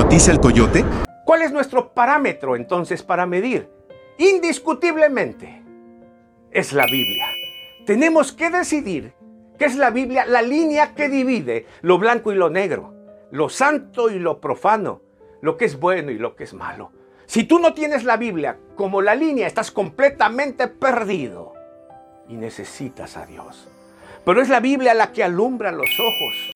hipnotiza el coyote? ¿Cuál es nuestro parámetro entonces para medir? Indiscutiblemente es la Biblia. Tenemos que decidir qué es la Biblia, la línea que divide lo blanco y lo negro, lo santo y lo profano, lo que es bueno y lo que es malo. Si tú no tienes la Biblia como la línea, estás completamente perdido y necesitas a Dios. Pero es la Biblia la que alumbra los ojos.